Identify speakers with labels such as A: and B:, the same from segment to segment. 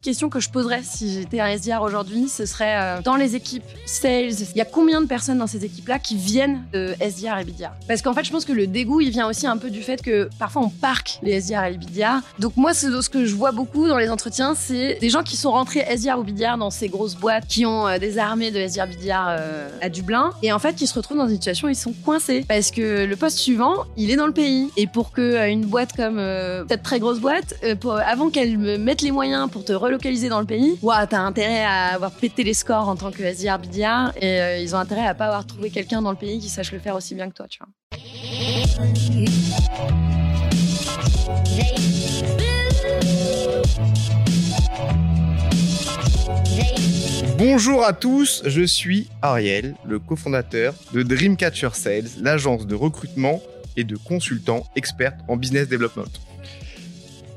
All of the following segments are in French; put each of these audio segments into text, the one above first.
A: Question que je poserais si j'étais un SDR aujourd'hui, ce serait euh, dans les équipes sales, il y a combien de personnes dans ces équipes-là qui viennent de SDR et BDR Parce qu'en fait, je pense que le dégoût, il vient aussi un peu du fait que parfois on parque les SDR et les BDR. Donc moi, ce, que je vois beaucoup dans les entretiens, c'est des gens qui sont rentrés SDR ou BDR dans ces grosses boîtes, qui ont euh, des armées de SDR, BDR euh, à Dublin, et en fait, qui se retrouvent dans une situation où ils sont coincés. Parce que le poste suivant, il est dans le pays. Et pour que une boîte comme cette très grosse boîte, avant qu'elle me mette les moyens pour te relocaliser dans le pays, ouah, t'as intérêt à avoir pété les scores en tant que SDR BDR et euh, ils ont intérêt à pas avoir trouvé quelqu'un dans le pays qui sache le faire aussi bien que toi, tu vois.
B: Bonjour à tous, je suis Ariel, le cofondateur de Dreamcatcher Sales, l'agence de recrutement et de consultants experts en business development.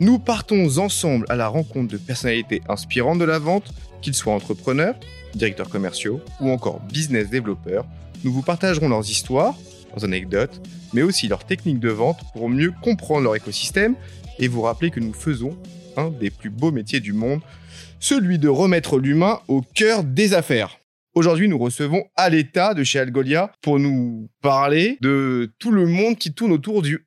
B: Nous partons ensemble à la rencontre de personnalités inspirantes de la vente, qu'ils soient entrepreneurs, directeurs commerciaux ou encore business développeurs. Nous vous partagerons leurs histoires, leurs anecdotes, mais aussi leurs techniques de vente pour mieux comprendre leur écosystème et vous rappeler que nous faisons un des plus beaux métiers du monde, celui de remettre l'humain au cœur des affaires. Aujourd'hui, nous recevons Aleta de chez Algolia pour nous parler de tout le monde qui tourne autour du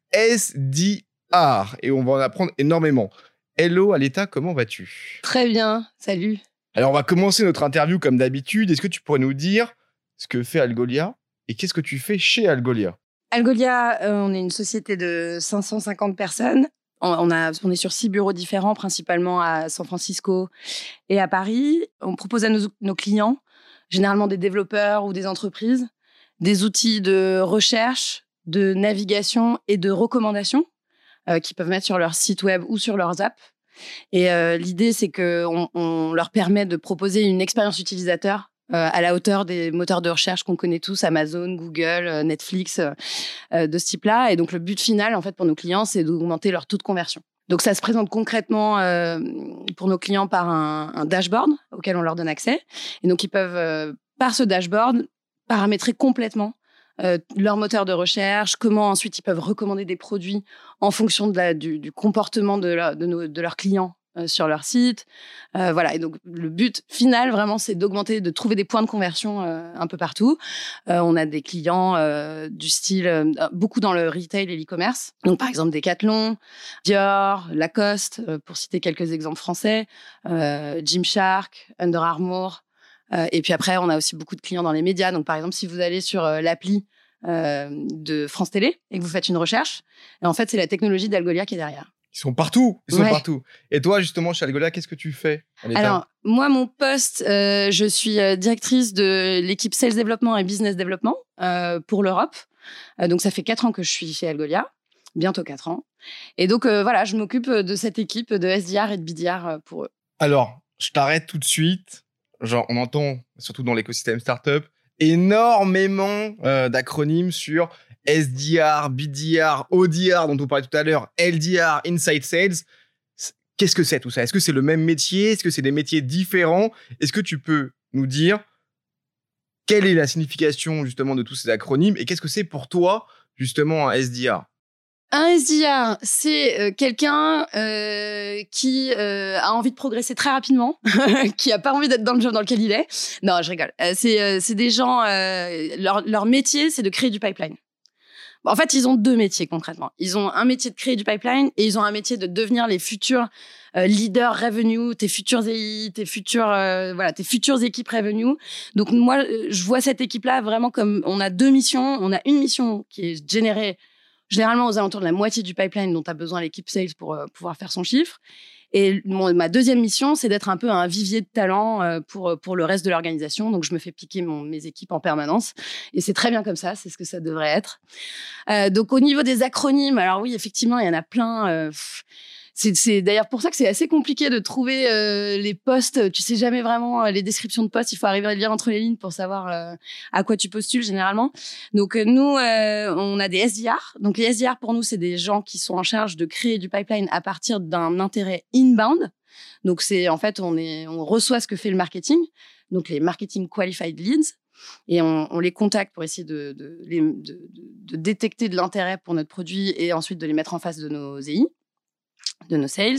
B: Et on va en apprendre énormément. Hello Aleta, comment vas-tu?
A: Très bien, salut.
B: Alors on va commencer notre interview comme d'habitude. Est-ce que tu pourrais nous dire ce que fait Algolia et qu'est-ce que tu fais chez Algolia?
A: Algolia, euh, on est une société de 550 personnes. On, a, on est sur six bureaux différents, principalement à San Francisco et à Paris. On propose à nos, nos clients, généralement des développeurs ou des entreprises, des outils de recherche, de navigation et de recommandation qu'ils peuvent mettre sur leur site web ou sur leurs apps. Et euh, l'idée, c'est qu'on on leur permet de proposer une expérience utilisateur euh, à la hauteur des moteurs de recherche qu'on connaît tous, Amazon, Google, Netflix, de ce type-là. Et donc, le but final, en fait, pour nos clients, c'est d'augmenter leur taux de conversion. Donc, ça se présente concrètement pour nos clients par un, un, dashboard auquel on leur donne accès. Et donc, ils peuvent, par ce dashboard, paramétrer complètement euh, leur moteur de recherche, comment ensuite ils peuvent recommander des produits en fonction de la, du, comportement de, de, leurs clients euh, sur leur site. Euh, voilà, et donc le but final vraiment c'est d'augmenter, de trouver des points de conversion un peu partout. on a des clients du style beaucoup dans le retail et l'e-commerce. Donc par exemple Decathlon, Dior, Lacoste, pour citer quelques exemples français, Gymshark, Under Armour. Euh, et puis après, on a aussi beaucoup de clients dans les médias. Donc, par exemple, si vous allez sur euh, l'appli euh, de France Télé et que vous faites une recherche, en fait, c'est la technologie d'Algolia qui est derrière.
B: Ils sont partout, ils sont partout. Et toi, justement, chez Algolia, qu'est-ce que tu fais
A: Alors, moi, mon poste, je suis directrice de l'équipe Sales Développement et Business Développement pour l'Europe. donc, ça fait quatre ans que je suis chez Algolia, bientôt quatre ans. Et donc, voilà, je m'occupe de cette équipe de SDR et de BDR pour eux.
B: Alors, je t'arrête tout de suite genre, on entend, surtout dans l'écosystème startup, énormément euh, d'acronymes sur SDR, BDR, ODR, dont on parlait tout à l'heure, LDR, Inside Sales. Qu'est-ce que c'est tout ça? Est-ce que c'est le même métier? Est-ce que c'est des métiers différents? Est-ce que tu peux nous dire quelle est la signification justement de tous ces acronymes et qu'est-ce que c'est pour toi justement un SDR
A: un SDR, c'est euh, quelqu'un euh, qui euh, a envie de progresser très rapidement, qui a pas envie d'être dans le job dans lequel il est. Non, je rigole. c'est des gens, leur, métier, c'est de créer du pipeline. En fait, ils ont deux métiers concrètement. Ils ont un métier de créer du pipeline et ils ont un métier de devenir les futurs leaders revenue, tes futurs EI, tes futurs voilà, tes futures équipes revenue. Donc moi, je vois cette équipe-là vraiment comme on a deux missions. On a une mission qui est générée généralement aux alentours de la moitié du pipeline dont a besoin l'équipe sales pour euh, pouvoir faire son chiffre. Et ma deuxième mission, c'est d'être un peu un vivier de talent euh, pour, euh, pour le reste de l'organisation. Donc, je me fais piquer mon, mes équipes en permanence. Et c'est très bien comme ça, c'est ce que ça devrait être. donc, au niveau des acronymes, alors oui, effectivement, il y en a plein c'est d'ailleurs pour ça que c'est assez compliqué de trouver euh, les postes. Tu sais jamais vraiment euh, les descriptions de postes. Il faut arriver à lire entre les lignes pour savoir euh, à quoi tu postules généralement. Donc nous, on a des SDR. Donc les SDR pour nous, c'est des gens qui sont en charge de créer du pipeline à partir d'un intérêt inbound. Donc c'est en fait on est on reçoit ce que fait le marketing. Donc les marketing qualified leads et on, on, les contacte pour essayer de, de, de, de détecter de l'intérêt pour notre produit et ensuite de les mettre en face de nos EI de nos sales.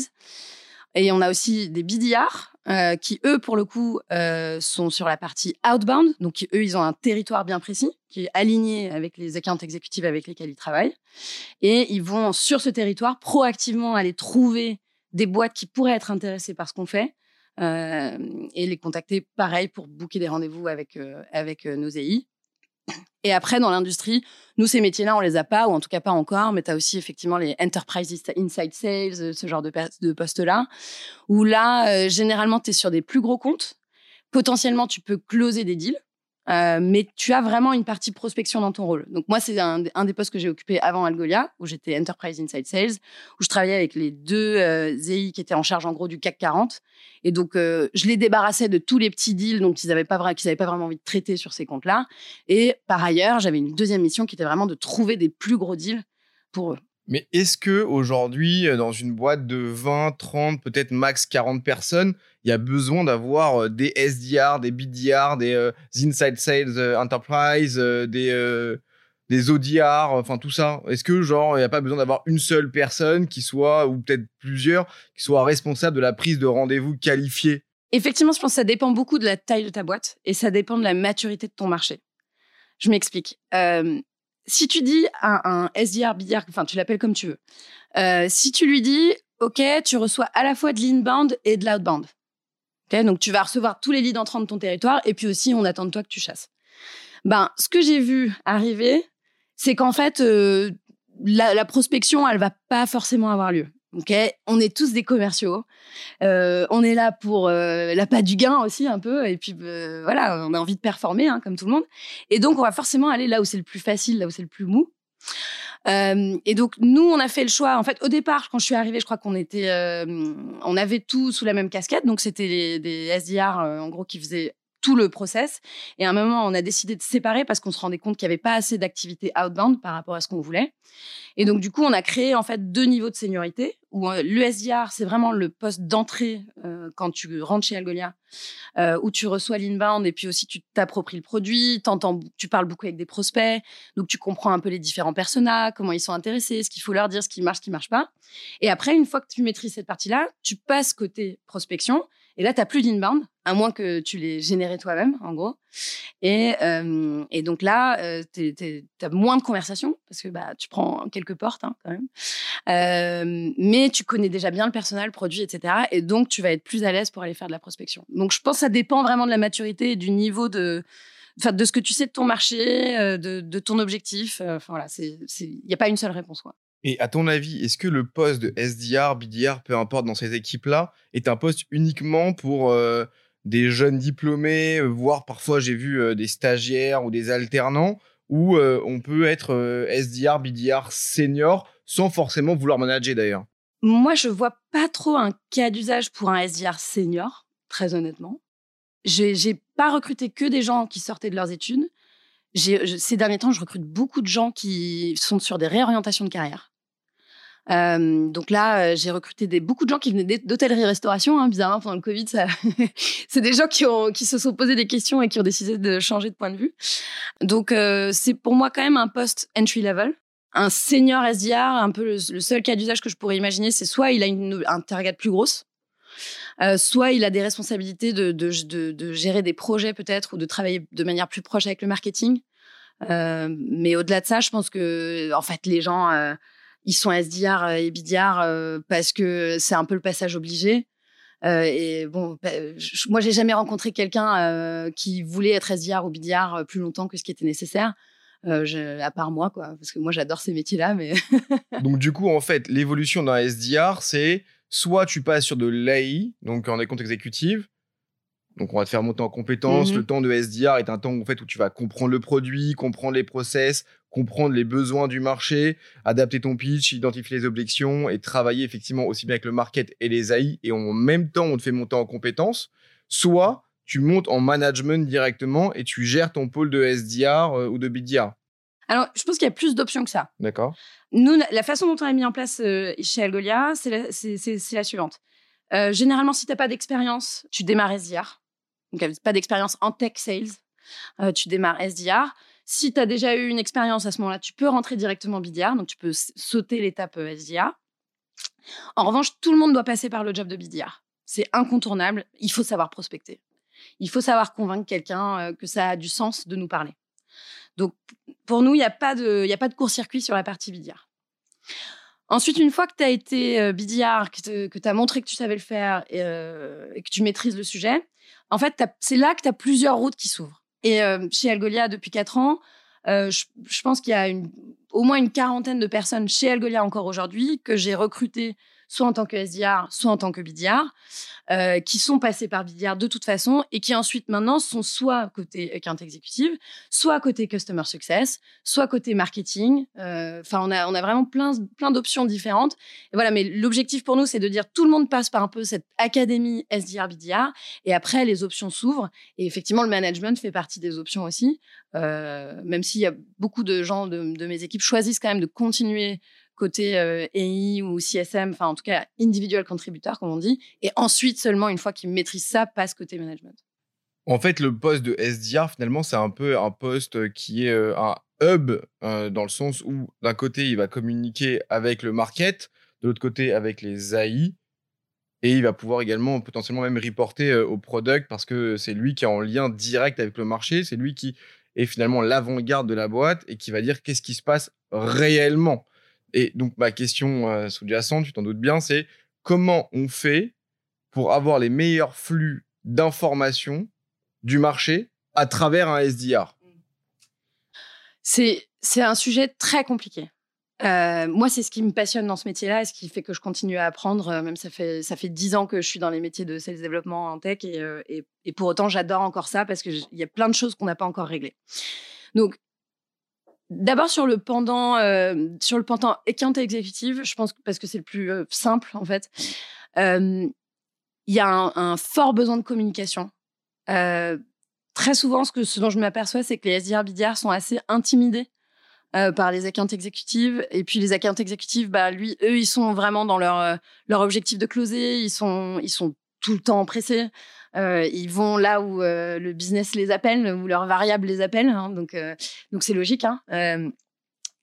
A: Et on a aussi des BDR euh, qui, eux, pour le coup, euh, sont sur la partie outbound. Donc, eux, ils ont un territoire bien précis qui est aligné avec les accounts exécutifs avec lesquels ils travaillent. Et ils vont, sur ce territoire, proactivement aller trouver des boîtes qui pourraient être intéressées par ce qu'on fait euh, et les contacter, pareil, pour booker des rendez-vous avec, avec nos EI. Et après, dans l'industrie, nous, ces métiers-là, on les a pas, ou en tout cas pas encore, mais tu as aussi effectivement les Enterprise Inside Sales, euh, ce genre de, de postes-là, où là, euh, généralement, tu es sur des plus gros comptes. Potentiellement, tu peux closer des deals. Euh, mais tu as vraiment une partie prospection dans ton rôle. Donc moi, c'est un, des postes que j'ai occupé avant Algolia, où j'étais Enterprise Inside Sales, où je travaillais avec les deux euh, ZI qui étaient en charge en gros du CAC 40. Et donc, euh, je les débarrassais de tous les petits deals dont ils n'avaient pas, qu'ils pas vraiment envie de traiter sur ces comptes-là. Et par ailleurs, j'avais une deuxième mission qui était vraiment de trouver des plus gros deals pour eux.
B: Mais est-ce que aujourd'hui, dans une boîte de 20, 30, peut-être max 40 personnes, il y a besoin d'avoir euh, des SDR, des BDR, des euh, Inside Sales euh, Enterprise, des des ODR, enfin tout ça? Est-ce que genre il n'y a pas besoin d'avoir une seule personne qui soit ou peut-être plusieurs qui soit responsable de la prise de rendez-vous qualifiée?
A: Effectivement, je pense que ça dépend beaucoup de la taille de ta boîte et ça dépend de la maturité de ton marché. Je m'explique. Si tu dis à un SDR, BDR, enfin tu l'appelles comme tu veux, si tu lui dis, OK, tu reçois à la fois de l'inbound et de l'outbound. Donc, tu vas recevoir tous les leads entrants de ton territoire et puis aussi, on attend de toi que tu chasses. Ben, ce que j'ai vu arriver, c'est qu'en fait, euh, la, prospection, elle va pas forcément avoir lieu. On est tous des commerciaux. Euh, on est là pour euh, la pas du gain aussi un peu, et puis voilà, on a envie de performer hein, comme tout le monde. Et donc, on va forcément aller là où c'est le plus facile, là où c'est le plus mou. Euh, et donc nous, on a fait le choix. En fait, au départ, quand je suis arrivée, je crois qu'on était, euh, on avait tout sous la même casquette. Donc c'était des SDR euh, en gros qui faisaient tout le process. Et à un moment, on a décidé de séparer parce qu'on se rendait compte qu'il n'y avait pas assez d'activité outbound par rapport à ce qu'on voulait. Et donc, du coup, on a créé en fait deux niveaux de seniorité où euh, le SDR, c'est vraiment le poste d'entrée euh, quand tu rentres chez Algolia, euh, où tu reçois l'inbound et puis aussi tu t'appropries le produit, tu parles beaucoup avec des prospects, donc tu comprends un peu les différents personas, comment ils sont intéressés, ce qu'il faut leur dire, ce qui marche, ce qui marche pas. Et après, une fois que tu maîtrises cette partie-là, tu passes côté prospection et là, tu n'as plus d'inbound, à moins que tu l'aies généré toi-même, en gros. Et, euh, donc là, euh, tu as moins de conversations, parce que bah, tu prends quelques portes hein, quand même. Euh, mais tu connais déjà bien le personnel, le produit, etc. Et donc, tu vas être plus à l'aise pour aller faire de la prospection. Donc, je pense que ça dépend vraiment de la maturité et du niveau de, enfin, de ce que tu sais de ton marché, de, de ton objectif. Enfin, voilà, il n'y a pas une seule réponse. Quoi.
B: Et à ton avis, est-ce que le poste de SDR, BDR, peu importe dans ces équipes-là, est un poste uniquement pour euh, des jeunes diplômés, euh, voire parfois j'ai vu euh, des stagiaires ou des alternants, où on peut être SDR, BDR senior sans forcément vouloir manager d'ailleurs?
A: Moi, je vois pas trop un cas d'usage pour un SDR senior, très honnêtement. J'ai pas recruté que des gens qui sortaient de leurs études. Ces derniers temps, je recrute beaucoup de gens qui sont sur des réorientations de carrière. Euh, donc là, euh, j'ai recruté beaucoup de gens qui venaient d'hôtellerie-restauration. Hein, bizarrement, pendant le Covid, c'est des gens qui, se sont posés des questions et qui ont décidé de changer de point de vue. Donc, euh, c'est pour moi quand même un poste entry level. Un senior SDR, un peu le, seul cas d'usage que je pourrais imaginer, c'est soit il a une, un plus grosse, soit il a des responsabilités de gérer des projets peut-être ou de travailler de manière plus proche avec le marketing. mais au-delà de ça, je pense que en fait les gens ils sont SDR euh, et BDR euh, parce que c'est un peu le passage obligé. Euh, et bon, bah, moi, j'ai jamais rencontré quelqu'un qui voulait être SDR ou BDR plus longtemps que ce qui était nécessaire. à part moi, quoi, parce que moi j'adore ces métiers-là. Mais
B: donc du coup, en fait, l'évolution d'un SDR, c'est soit tu passes sur de l'AI, donc en compte exécutive, donc on va te faire monter en compétences. Mmh le temps de SDR est un temps en fait où tu vas comprendre le produit, comprendre les process, comprendre les besoins du marché, adapter ton pitch, identifier les objections et travailler effectivement aussi bien avec le market et les AI. Et en même temps, on te fait monter en compétences. Soit tu montes en management directement et tu gères ton pôle de SDR euh, ou de BDR.
A: Alors, je pense qu'il y a plus d'options que ça.
B: D'accord.
A: Nous, la façon dont on a mis en place euh, chez Algolia, c'est la, suivante. Euh, généralement, si tu n'as pas d'expérience, tu démarres SDR. Donc, pas d'expérience en tech sales, tu démarres SDR. Si tu as déjà eu une expérience à ce moment-là, tu peux rentrer directement BDR, donc tu peux sauter l'étape euh, SDR. En revanche, tout le monde doit passer par le job de BDR. C'est incontournable. Il faut savoir prospecter. Il faut savoir convaincre quelqu'un euh, que ça a du sens de nous parler. Donc, pour nous, il n'y a pas de, a pas de court-circuit sur la partie BDR. Ensuite, une fois que tu as été euh, BDR, que tu as montré que tu savais le faire euh, et, que tu maîtrises le sujet, en fait, c'est là que tu as plusieurs routes qui s'ouvrent. Et chez Algolia, depuis 4 ans, je, je, pense qu'il y a au moins une quarantaine de personnes chez Algolia encore aujourd'hui que j'ai recrutées soit en tant que SDR, soit en tant que BDR, euh, qui sont passés par BDR de toute façon et qui ensuite maintenant sont soit côté account exécutive, soit côté customer success, soit côté marketing. Euh, enfin, on a, on a vraiment plein, plein d'options différentes. Et voilà, mais l'objectif pour nous, c'est de dire tout le monde passe par un peu cette académie SDR, BDR et après les options s'ouvrent. Et effectivement, le management fait partie des options aussi. Euh, même s'il y a beaucoup de gens de, de mes équipes choisissent quand même de continuer côté euh, EI ou CSM, enfin en tout cas individual contributeur comme on dit, et ensuite seulement une fois qu'ils maîtrisent ça, passe côté management.
B: En fait, le poste de SDR, finalement, c'est un peu un poste qui est euh, un hub euh, dans le sens où d'un côté, il va communiquer avec le market, de l'autre côté, avec les AI, et il va pouvoir également potentiellement même reporter au product parce que c'est lui qui est en lien direct avec le marché, c'est lui qui est finalement l'avant-garde de la boîte et qui va dire qu'est-ce qui se passe réellement. Et donc, ma question euh, sous-jacente, tu t'en doutes bien, c'est comment on fait pour avoir les meilleurs flux d'informations du marché à travers un SDR
A: C'est un sujet très compliqué. Euh, moi, c'est ce qui me passionne dans ce métier-là et ce qui fait que je continue à apprendre. Euh, même ça fait ça fait dix ans que je suis dans les métiers de sales développement en tech et, et, et pour autant, j'adore encore ça parce qu'il y a plein de choses qu'on n'a pas encore réglées. Donc, D'abord sur le pendant, euh, sur le pendant exécutive, je pense parce que c'est le plus euh, simple en fait. Il y a un, fort besoin de communication. Euh, très souvent, ce, que, ce dont je m'aperçois, c'est que les SDR BDR sont assez intimidés par les accounts exécutives. Et puis les accounts exécutives, bah, lui, eux, ils sont vraiment dans leur, leur objectif de closer. Ils sont, ils sont tout le temps pressés. Euh, ils vont là où euh, le business les appelle, où leurs variables les appellent. Hein, donc, euh, donc c'est logique. Hein.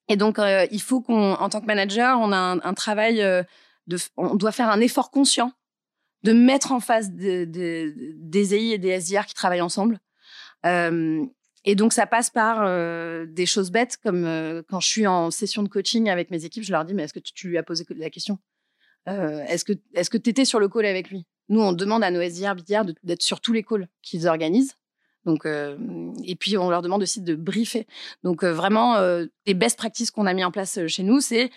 A: et donc, il faut qu'on, en tant que manager, on a un, travail on doit faire un effort conscient de mettre en face des EI et des SDR qui travaillent ensemble. et donc, ça passe par des choses bêtes, comme quand je suis en session de coaching avec mes équipes, je leur dis, mais est-ce que tu, lui as posé la question? Est-ce que est-ce que tu étais sur le call avec lui? Nous, on demande à nos SDR, BDR d'être sur tous les calls qu'ils organisent. Donc, euh, et puis, on leur demande aussi de briefer. Donc, euh, vraiment, euh, les best practices qu'on a mis en place chez nous, c'est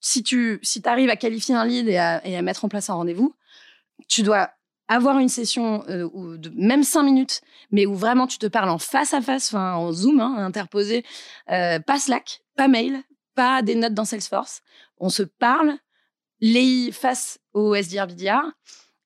A: si tu si arrives à qualifier un lead et à, mettre en place un rendez-vous, tu dois avoir une session de même cinq minutes, mais où vraiment tu te parles en face à face, en Zoom, hein, interposé, pas Slack, pas mail, pas des notes dans Salesforce. On se parle, les face au SDR, BDR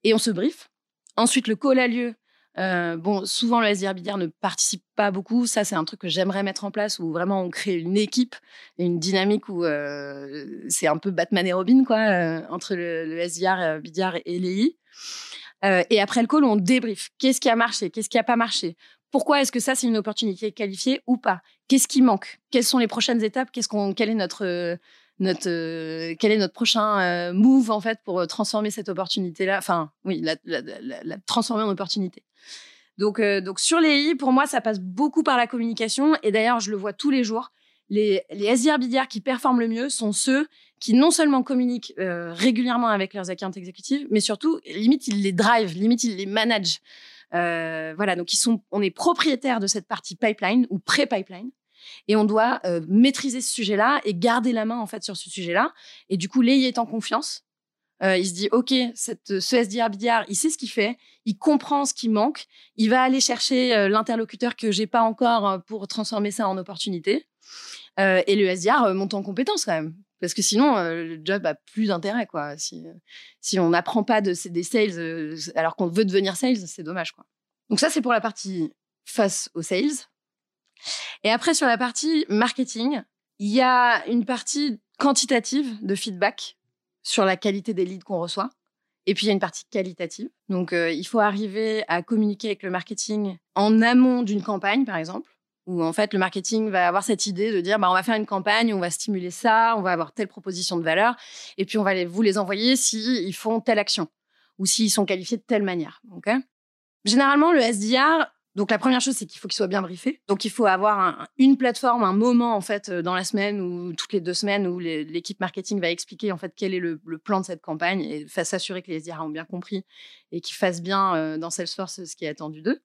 A: et on se brief. Ensuite, le call a lieu. Euh, bon, souvent, le SDR ne participe pas beaucoup. Ça, c'est un truc que j'aimerais mettre en place où vraiment on crée une équipe une dynamique où euh, c'est un peu Batman et Robin, quoi, euh, entre le, le SDR, et l'EI. et après le call, on débrief. Qu'est-ce qui a marché? Qu'est-ce qui n'a pas marché? Pourquoi est-ce que ça, c'est une opportunité qualifiée ou pas? Qu'est-ce qui manque? Quelles sont les prochaines étapes? Qu'est-ce qu'on, Quel est notre notre euh, quel est notre prochain euh, move en fait pour euh, transformer cette opportunité là enfin oui la, transformer en opportunité. Donc donc sur les i pour moi ça passe beaucoup par la communication. Et d'ailleurs je le vois tous les jours les les SDR qui performent le mieux sont ceux qui non seulement communiquent régulièrement avec leurs accounts exécutifs mais surtout limite ils les drive limite ils les managent. Voilà donc ils sont on est propriétaire de cette partie pipeline ou pré-pipeline et on doit euh, maîtriser ce sujet-là et garder la main en fait sur ce sujet-là. Et du coup, Léi est en confiance. Euh, il se dit, OK, ce SDR BDR, il sait ce qu'il fait, il comprend ce qui manque, il va aller chercher euh, l'interlocuteur que j'ai pas encore pour transformer ça en opportunité. et le SDR monte en compétence quand même. Parce que sinon, le job a plus d'intérêt, quoi. Si, si on n'apprend pas de, des sales alors qu'on veut devenir sales, c'est dommage, quoi. Donc ça, c'est pour la partie face aux sales. Et après, sur la partie marketing, il y a une partie quantitative de feedback sur la qualité des leads qu'on reçoit. Et puis, il y a une partie qualitative. Donc, euh, il faut arriver à communiquer avec le marketing en amont d'une campagne, par exemple. où en fait le marketing va avoir cette idée de dire bah, on va faire une campagne, on va stimuler ça, on va avoir telle proposition de valeur, et puis on va vous les envoyer s'ils font telle action ou s'ils sont qualifiés de telle manière. Généralement, le SDR, donc la première chose, c'est qu'il faut qu'il soit bien briefé. Donc il faut avoir une plateforme, un moment en fait dans la semaine ou toutes les deux semaines où l'équipe marketing va expliquer en fait quel est le, plan de cette campagne et s'assurer que les SDR ont bien compris et qu'ils fassent bien euh, dans Salesforce ce qui est attendu d'eux.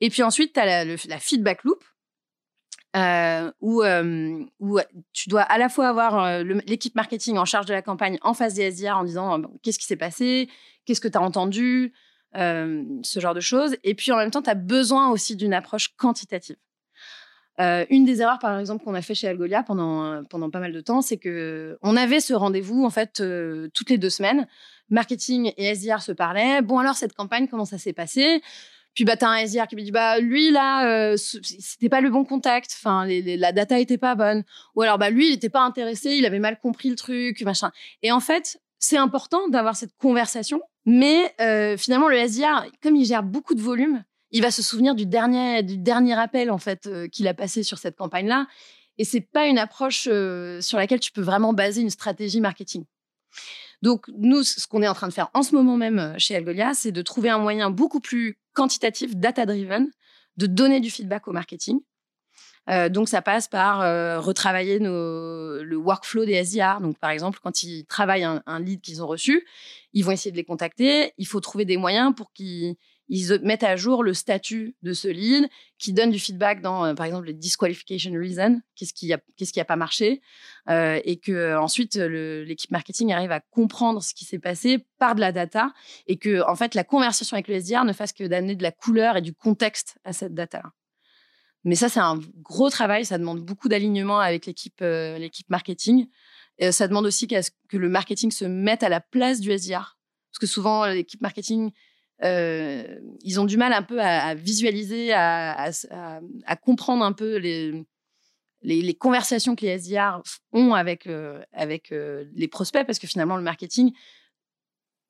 A: Et puis ensuite, tu as la, la, feedback loop. Euh, où, euh, où, tu dois à la fois avoir l'équipe marketing en charge de la campagne en face des SDR en disant qu'est-ce qui s'est passé, qu'est-ce que tu as entendu, euh, ce genre de choses. Et puis en même temps, tu as besoin aussi d'une approche quantitative. Euh, une des erreurs, par exemple, qu'on a fait chez Algolia pendant, euh, pendant pas mal de temps, c'est que on avait ce rendez-vous en fait toutes les deux semaines. Marketing et SDR se parlaient. Bon alors cette campagne, comment ça s'est passé? Puis bah t'as un SDR qui me dit bah lui là c'était pas le bon contact. Enfin la data était pas bonne. Ou alors bah lui il était pas intéressé, il avait mal compris le truc machin. Et en fait c'est important d'avoir cette conversation mais euh, finalement, le SDR, comme il gère beaucoup de volume, il va se souvenir du dernier, du dernier appel en fait euh, qu'il a passé sur cette campagne-là. Et c'est pas une approche euh, sur laquelle tu peux vraiment baser une stratégie marketing. Donc nous, ce qu'on est en train de faire en ce moment même chez Algolia, c'est de trouver un moyen beaucoup plus quantitatif, data-driven, de donner du feedback au marketing. Donc ça passe par retravailler le workflow des SDR. Donc par exemple, quand ils travaillent un lead qu'ils ont reçu, ils vont essayer de les contacter. Il faut trouver des moyens pour qu'ils mettent à jour le statut de ce lead, qui donne du feedback dans, euh, par exemple, les disqualification reasons, qu'est-ce qui a, qu'est-ce qui a pas marché, euh, et que euh, ensuite l'équipe marketing arrive à comprendre ce qui s'est passé par de la data, et que en fait la conversation avec le SDR ne fasse que d'amener de la couleur et du contexte à cette data. Mais ça, c'est un gros travail, ça demande beaucoup d'alignement avec l'équipe, l'équipe marketing. Et ça demande aussi que le marketing se mette à la place du SDR. Parce que souvent, l'équipe marketing, euh, ils ont du mal un peu à, visualiser, à, comprendre un peu les, conversations que les SDR ont avec, euh, avec euh, les prospects, parce que finalement, le marketing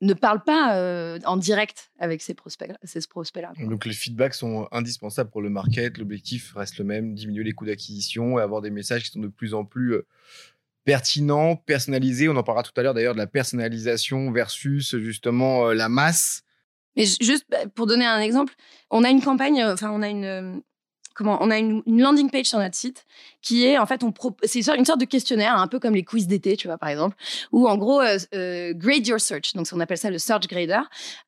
A: ne parle pas en direct avec ces prospects-là. Prospects
B: Donc les feedbacks sont indispensables pour le market. L'objectif reste le même, diminuer les coûts d'acquisition et avoir des messages qui sont de plus en plus pertinent, personnalisé. On en parlera tout à l'heure d'ailleurs de la personnalisation versus justement euh, la masse.
A: Mais juste bah, pour donner un exemple, on a une campagne, euh, enfin on a une, on a une, landing page sur notre site qui est en fait c'est une sorte de questionnaire un peu comme les quiz d'été tu vois par exemple où en gros euh, euh, grade your search. Donc on appelle ça le search grader.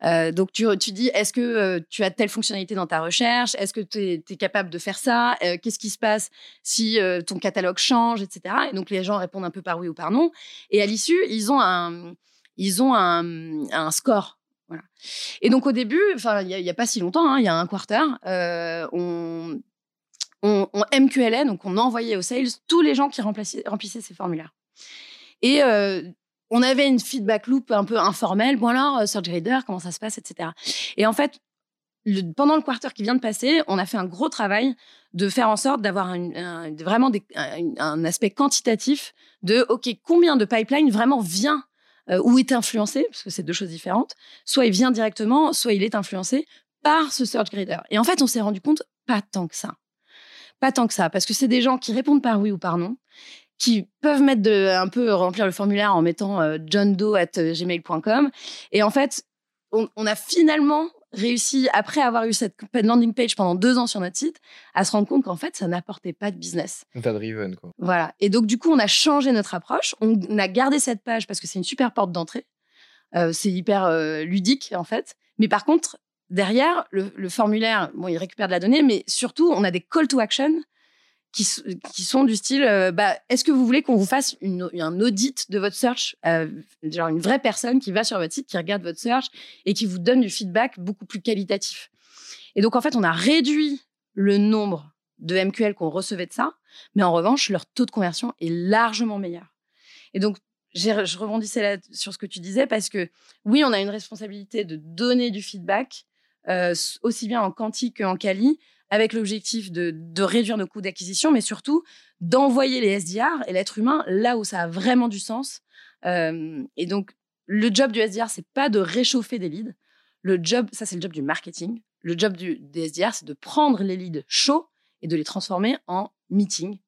A: Euh, donc tu, tu dis est-ce que tu as telle fonctionnalité dans ta recherche? Est-ce que tu es, capable de faire ça? Qu'est-ce qui se passe si ton catalogue change etc et donc les gens répondent un peu par oui ou par non. Et à l'issue ils ont un ils ont un, un score. Voilà. Et donc au début, enfin il n'y a, pas si longtemps, hein, il y a un quarter, on, on, MQLN, donc on envoyait aux sales tous les gens qui remplissaient ces formulaires. Et euh, on avait une feedback loop un peu informelle. Bon alors, euh, Search Grader, comment ça se passe, etc. Et en fait, pendant le quarter qui vient de passer, on a fait un gros travail de faire en sorte d'avoir vraiment un, aspect quantitatif de OK, combien de pipeline vraiment vient euh, ou est influencé, parce que c'est deux choses différentes. Soit il vient directement, soit il est influencé par ce search grader. Et en fait, on s'est rendu compte pas tant que ça. Pas tant que ça, parce que c'est des gens qui répondent par oui ou par non, qui peuvent mettre de, un peu remplir le formulaire en mettant euh, johndoe@gmail.com. Et en fait, on, a finalement réussi, après avoir eu cette landing page pendant deux ans sur notre site, à se rendre compte qu'en fait, ça n'apportait pas de business.
B: T'as driven, quoi.
A: Voilà. Et donc, du coup, on a changé notre approche. On a gardé cette page parce que c'est une super porte d'entrée. Euh, c'est hyper euh, ludique, en fait. Mais par contre, derrière, le, formulaire, bon, il récupère de la donnée, mais surtout, on a des call to action qui, sont du style euh, bah, est-ce que vous voulez qu'on vous fasse un audit de votre search euh, une vraie personne qui va sur votre site, qui regarde votre search et qui vous donne du feedback beaucoup plus qualitatif. Et donc, en fait, on a réduit le nombre de MQL qu'on recevait de ça, mais en revanche, leur taux de conversion est largement meilleur. Et donc, je rebondissais là sur ce que tu disais parce que oui, on a une responsabilité de donner du feedback, euh, aussi bien en quanti qu'en quali, avec l'objectif de, réduire nos coûts d'acquisition, mais surtout d'envoyer les SDR et l'être humain là où ça a vraiment du sens. Euh, et donc, le job du SDR, c'est pas de réchauffer des leads. Le job, ça c'est le job du marketing. Le job du, des SDR, c'est de prendre les leads chauds et de les transformer en meetings.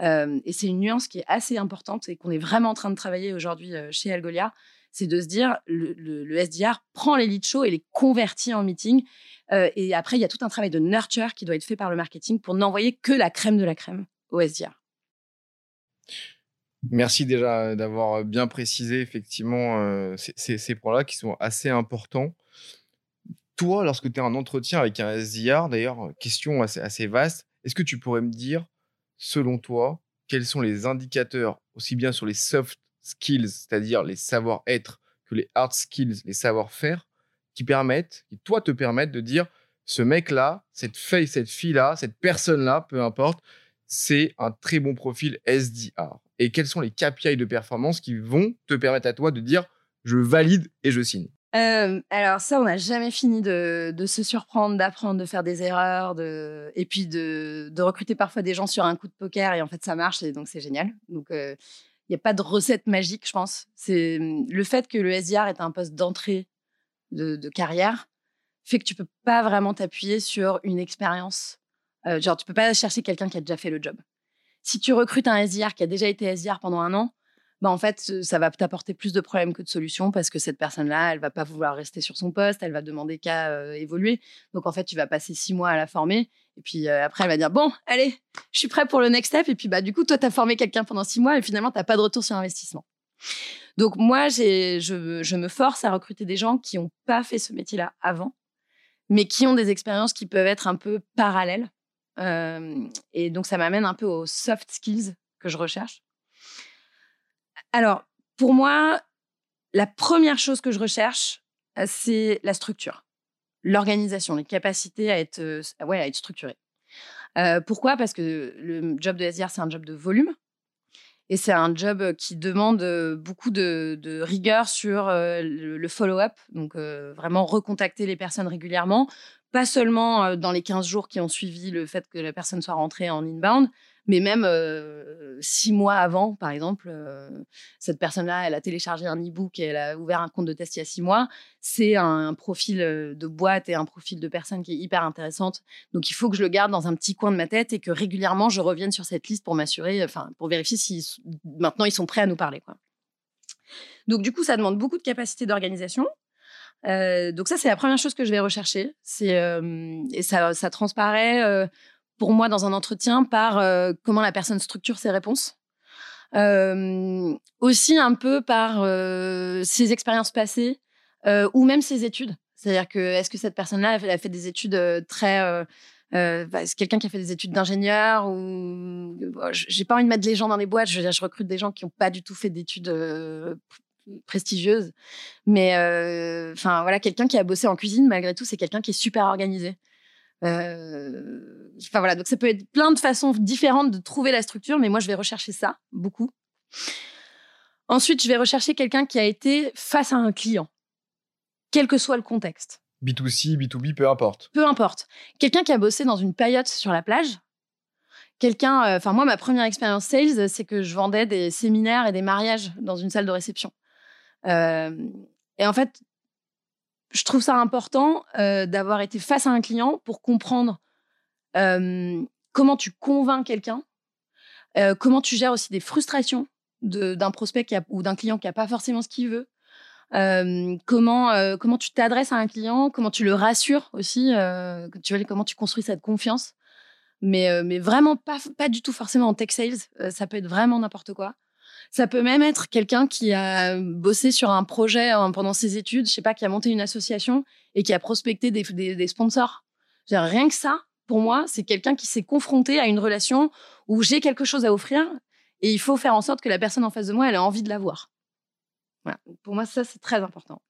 A: et c'est une nuance qui est assez importante et qu'on est vraiment en train de travailler aujourd'hui chez Algolia. C'est de se dire, le, le, SDR prend les leads chauds et les convertit en meetings. et après, il y a tout un travail de nurture qui doit être fait par le marketing pour n'envoyer que la crème de la crème au SDR.
B: Merci déjà d'avoir bien précisé effectivement ces, ces points-là qui sont assez importants toi, lorsque tu es en entretien avec un SDR, d'ailleurs, question assez, assez vaste, est-ce que tu pourrais me dire, selon toi, quels sont les indicateurs, aussi bien sur les soft skills, c'est-à-dire les savoir-être, que les hard skills, les savoir-faire, qui permettent, qui toi te permettent de dire, ce mec-là, cette fille, cette fille-là, cette personne-là, peu importe, c'est un très bon profil SDR. Et quels sont les KPI de performance qui vont te permettre à toi de dire, je valide et je signe?
A: Euh, alors ça, on n'a jamais fini de, se surprendre, d'apprendre, de faire des erreurs, et puis de, recruter parfois des gens sur un coup de poker, et en fait ça marche, et donc c'est génial. Donc il n'y a pas de recette magique, je pense. C'est mmh, le fait que le SDR est un poste d'entrée de, carrière fait que tu peux pas vraiment t'appuyer sur une expérience. Euh, genre, tu peux pas chercher quelqu'un qui a déjà fait le job. Si tu recrutes un SDR qui a déjà été SDR pendant un an, bah, en fait, ça va t'apporter plus de problèmes que de solutions parce que cette personne-là, elle va pas vouloir rester sur son poste, elle va demander qu'à évoluer. Donc, en fait, tu vas passer six mois à la former. Et puis après, elle va dire Bon, allez, je suis prêt pour le next step. Et puis, bah, du coup, toi, tu as formé quelqu'un pendant six mois et finalement, tu n'as pas de retour sur investissement. Donc, moi, je, je me force à recruter des gens qui n'ont pas fait ce métier-là avant, mais qui ont des expériences qui peuvent être un peu parallèles. et donc, ça m'amène un peu aux soft skills que je recherche. Alors, pour moi, la première chose que je recherche, euh, c'est la structure, l'organisation, les capacités à être, euh, ouais, à être structuré. Euh, pourquoi? Parce que le job de SDR, c'est un job de volume. Et c'est un job qui demande beaucoup de, rigueur sur le, follow-up, donc vraiment recontacter les personnes régulièrement, pas seulement dans les 15 jours qui ont suivi le fait que la personne soit rentrée en inbound, mais même six mois avant, par exemple, cette personne-là, elle a téléchargé un e-book et elle a ouvert un compte de test il y a six mois. C'est un, profil de boîte et un profil de personne qui est hyper intéressante. Donc, il faut que je le garde dans un petit coin de ma tête et que régulièrement, je revienne sur cette liste pour m'assurer, enfin, pour vérifier si maintenant ils sont prêts à nous parler. Donc, du coup, ça demande beaucoup de capacité d'organisation. donc ça, c'est la première chose que je vais rechercher. Et ça, ça transparaît pour moi dans un entretien par euh, comment la personne structure ses réponses. Euh, aussi un peu par euh, ses expériences passées ou même ses études. C'est-à-dire que est-ce que cette personne-là a fait des études très bah, c'est quelqu'un qui a fait des études d'ingénieur ou j'ai pas envie de mettre les gens dans les boîtes. Je, je recrute des gens qui n'ont pas du tout fait d'études prestigieuses, mais enfin voilà, quelqu'un qui a bossé en cuisine malgré tout, c'est quelqu'un qui est super organisé. Euh, enfin voilà, donc ça peut être plein de façons différentes de trouver la structure, mais moi je vais rechercher ça beaucoup. Ensuite, je vais rechercher quelqu'un qui a été face à un client, quel que soit le contexte.
B: B2C, B2B, peu importe.
A: Peu importe. Quelqu'un qui a bossé dans une paillote sur la plage. Quelqu'un, euh, enfin moi, ma première expérience sales, c'est que je vendais des séminaires et des mariages dans une salle de réception. Euh, et en fait, je trouve ça important euh, d'avoir été face à un client pour comprendre euh, comment tu convaincs quelqu'un, euh, comment tu gères aussi des frustrations d'un prospect ou d'un client qui n'a pas forcément ce qu'il veut. comment, comment tu t'adresses à un client, comment tu le rassures aussi, comment tu construis cette confiance. Mais, mais vraiment pas, pas du tout forcément en tech sales, ça peut être vraiment n'importe quoi. Ça peut même être quelqu'un qui a bossé sur un projet hein, pendant ses études, je sais pas, qui a monté une association et qui a prospecté des, sponsors. Rien que ça, pour moi, c'est quelqu'un qui s'est confronté à une relation où j'ai quelque chose à offrir et il faut faire en sorte que la personne en face de moi, elle ait envie de l'avoir. Voilà. Pour moi, ça, c'est très important.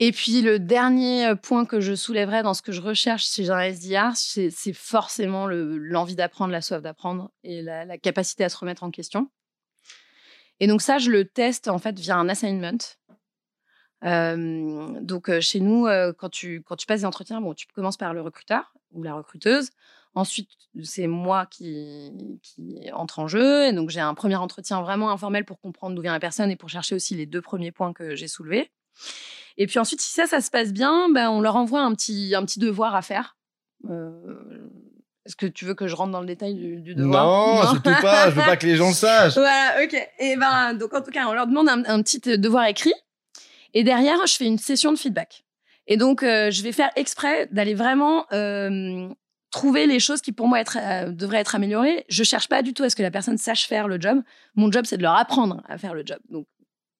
A: Et puis, le dernier point que je soulèverais dans ce que je recherche chez un SDR, c'est forcément l'envie d'apprendre, la soif d'apprendre et la, capacité à se remettre en question. Et donc ça, je le teste en fait via un assignment. Donc chez nous, quand, tu, quand tu passes des entretiens, bon, tu commences par le recruteur ou la recruteuse. Ensuite, c'est moi qui, qui entre en jeu. Et donc j'ai un premier entretien vraiment informel pour comprendre d'où vient la personne et pour chercher aussi les deux premiers points que j'ai soulevés. Et puis ensuite, si ça, ça se passe bien, ben, on leur envoie un petit, un petit devoir à faire. Est-ce que tu veux que je rentre dans le détail du, devoir
B: non, surtout pas. Je veux pas que les gens le sachent.
A: Voilà, ok. Et ben, donc en tout cas, on leur demande un, petit devoir écrit. Et derrière, je fais une session de feedback. Et donc, euh, je vais faire exprès d'aller vraiment euh, trouver les choses qui, pour moi, être, euh, devraient être améliorées. Je cherche pas du tout à ce que la personne sache faire le job. Mon job, c'est de leur apprendre à faire le job. Donc,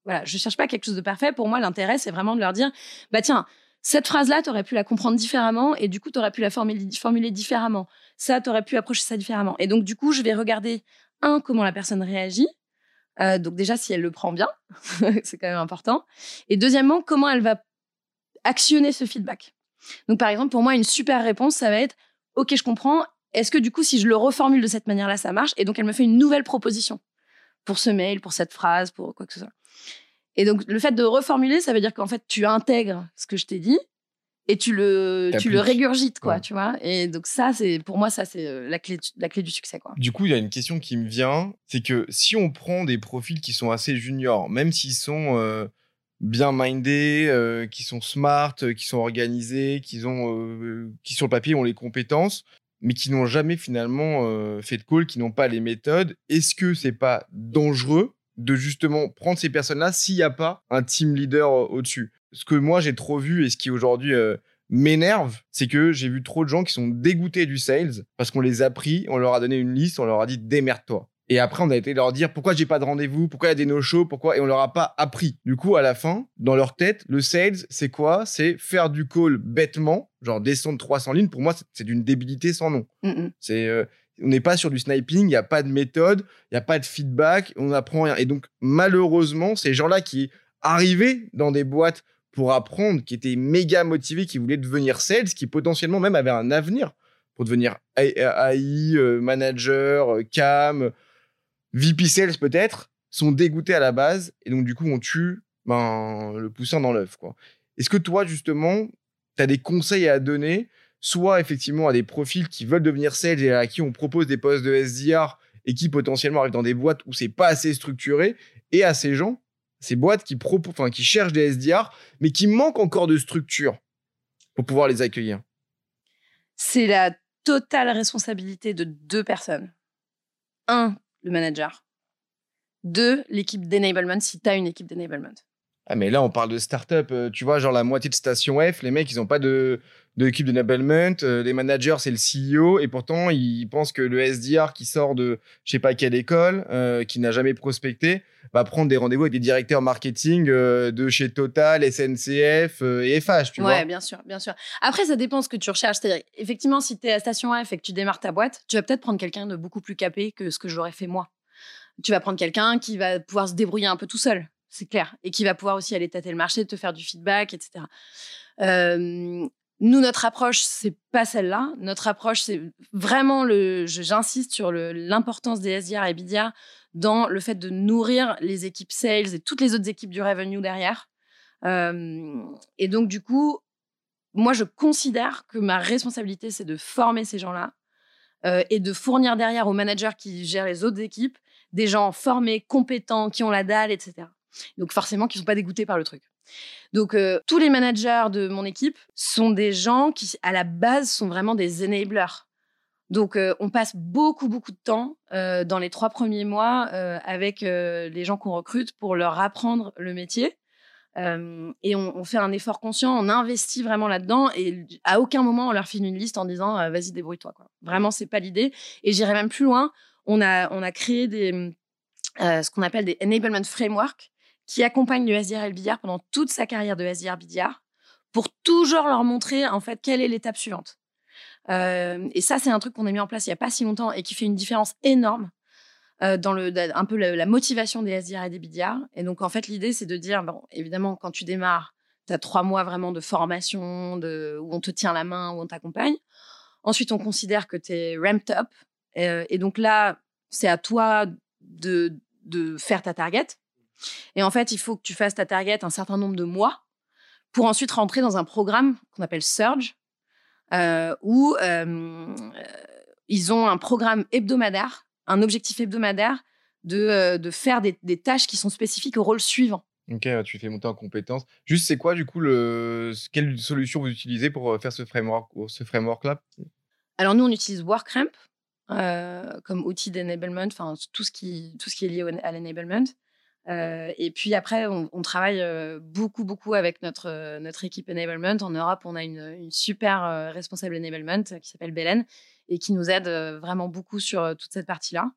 A: voilà, je cherche pas quelque chose de parfait. Pour moi, l'intérêt, c'est vraiment de leur dire, bah tiens, cette phrase-là, tu aurais pu la comprendre différemment et du coup, tu aurais pu la formuler, formuler différemment. Ça, tu aurais pu approcher ça différemment. Et donc, du coup, je vais regarder, un, comment la personne réagit. Euh, donc déjà, si elle le prend bien, c'est quand même important. Et deuxièmement, comment elle va actionner ce feedback. Donc, par exemple, pour moi, une super réponse, ça va être, OK, je comprends. Est-ce que du coup, si je le reformule de cette manière-là, ça marche Et donc, elle me fait une nouvelle proposition pour ce mail, pour cette phrase, pour quoi que ce soit. Et donc, le fait de reformuler, ça veut dire qu'en fait, tu intègres ce que je t'ai dit et tu le, tu le régurgites, quoi, tu vois. Et donc, ça, c'est, pour moi, ça, c'est euh, la clé, la clé du succès, quoi.
B: Du coup, il y a une question qui me vient, c'est que si on prend des profils qui sont assez juniors, même s'ils sont euh, bien mindés, euh, qui sont smart, qui sont organisés, qui ont, qui sur le papier ont les compétences, mais qui n'ont jamais finalement fait de call, qui n'ont pas les méthodes, est-ce que c'est pas dangereux de justement prendre ces personnes-là s'il n'y a pas un team leader au-dessus? Ce que moi j'ai trop vu et ce qui aujourd'hui euh, m'énerve, c'est que j'ai vu trop de gens qui sont dégoûtés du sales parce qu'on les a pris, on leur a donné une liste, on leur a dit démerde-toi. Et après, on a été leur dire pourquoi j'ai pas de rendez-vous, pourquoi il y a des no-shows, pourquoi, et on leur a pas appris. Du coup, à la fin, dans leur tête, le sales, c'est quoi? C'est faire du call bêtement, genre descendre 300 lignes. Pour moi, c'est d'une débilité sans nom. C'est, euh, on n'est pas sur du sniping, il n'y a pas de méthode, il n'y a pas de feedback, on n'apprend rien. Et donc, malheureusement, ces gens-là qui arrivaient dans des boîtes pour apprendre, qui étaient méga motivés, qui voulaient devenir sales, qui potentiellement même avaient un avenir pour devenir AI, euh, manager, euh, CAM, VP sales peut-être, sont dégoûtés à la base. Et donc, du coup, on tue ben, le poussin dans l'œuf. Est-ce que toi, justement, tu as des conseils à donner soit effectivement à des profils qui veulent devenir sales et à qui on propose des postes de SDR et qui potentiellement arrivent dans des boîtes où c'est pas assez structuré, et à ces gens, ces boîtes qui, enfin, qui cherchent des SDR, mais qui manquent encore de structure pour pouvoir les accueillir.
A: C'est la totale responsabilité de deux personnes. Un, le manager. Deux, l'équipe d'enablement, si tu as une équipe d'enablement.
B: Ah, mais là, on parle de start-up. Euh, tu vois, genre la moitié de Station F, les mecs, ils n'ont pas de, de l'équipe d'enablement. Euh, les managers, c'est le CEO. Et pourtant, ils pensent que le SDR qui sort de je sais pas quelle école, euh, qui n'a jamais prospecté, va prendre des rendez-vous avec des directeurs marketing de chez Total, SNCF et FH, tu
A: ouais, bien sûr, bien sûr. Après, ça dépend ce que tu recherches. C'est-à-dire, effectivement, si tu es à Station F et que tu démarres ta boîte, tu vas peut-être prendre quelqu'un de beaucoup plus capé que ce que j'aurais fait moi. Tu vas prendre quelqu'un qui va pouvoir se débrouiller un peu tout seul c'est clair. Et qui va pouvoir aussi aller tâter le marché, te faire du feedback, etc. nous, notre approche, c'est pas celle-là. Notre approche, c'est vraiment le. J'insiste sur l'importance des SDR et BDR dans le fait de nourrir les équipes sales et toutes les autres équipes du revenue derrière. et donc, du coup, moi, je considère que ma responsabilité, c'est de former ces gens-là et de fournir derrière aux managers qui gèrent les autres équipes des gens formés, compétents, qui ont la dalle, etc. Donc forcément, qui ne sont pas dégoûtés par le truc. Donc euh, tous les managers de mon équipe sont des gens qui, à la base, sont vraiment des enablers. Donc euh, on passe beaucoup, beaucoup de temps euh, dans les trois premiers mois avec les gens qu'on recrute pour leur apprendre le métier. et on, fait un effort conscient, on investit vraiment là-dedans et à aucun moment on leur file une liste en disant vas-y débrouille-toi. Quoi. Vraiment, c'est pas l'idée. Et j'irai même plus loin. On a, on a créé ce qu'on appelle des enablement frameworks qui accompagne le SDR et le BDR pendant toute sa carrière de SDR BDR pour toujours leur montrer en fait quelle est l'étape suivante. Euh, et ça, c'est un truc qu'on a mis en place il n'y a pas si longtemps et qui fait une différence énorme euh, dans le, un peu la, motivation des SDR et des BDR. Et donc, en fait, l'idée, c'est de dire, bon, évidemment, quand tu démarres, tu as trois mois vraiment de formation, de, où on te tient la main, où on t'accompagne. Ensuite, on considère que tu es ramped up. Euh, et donc là, c'est à toi de, de faire ta target. Et en fait, il faut que tu fasses ta target un certain nombre de mois pour ensuite rentrer dans un programme qu'on appelle Surge, euh, où euh, ils ont un programme hebdomadaire, un objectif hebdomadaire de, euh, de faire des, des, tâches qui sont spécifiques au rôle suivant.
B: Ok, tu fais monter en compétences. Juste, c'est quoi du coup le quelle solution vous utilisez pour faire ce framework, ce framework là
A: Alors nous, on utilise WorkRamp comme outil d'enablement, enfin tout ce qui tout ce qui est lié à l'enablement. Et puis après, on, travaille beaucoup, beaucoup avec notre, notre équipe enablement. En Europe, on a une, une super responsable enablement qui s'appelle Belen et qui nous aide vraiment beaucoup sur toute cette partie-là.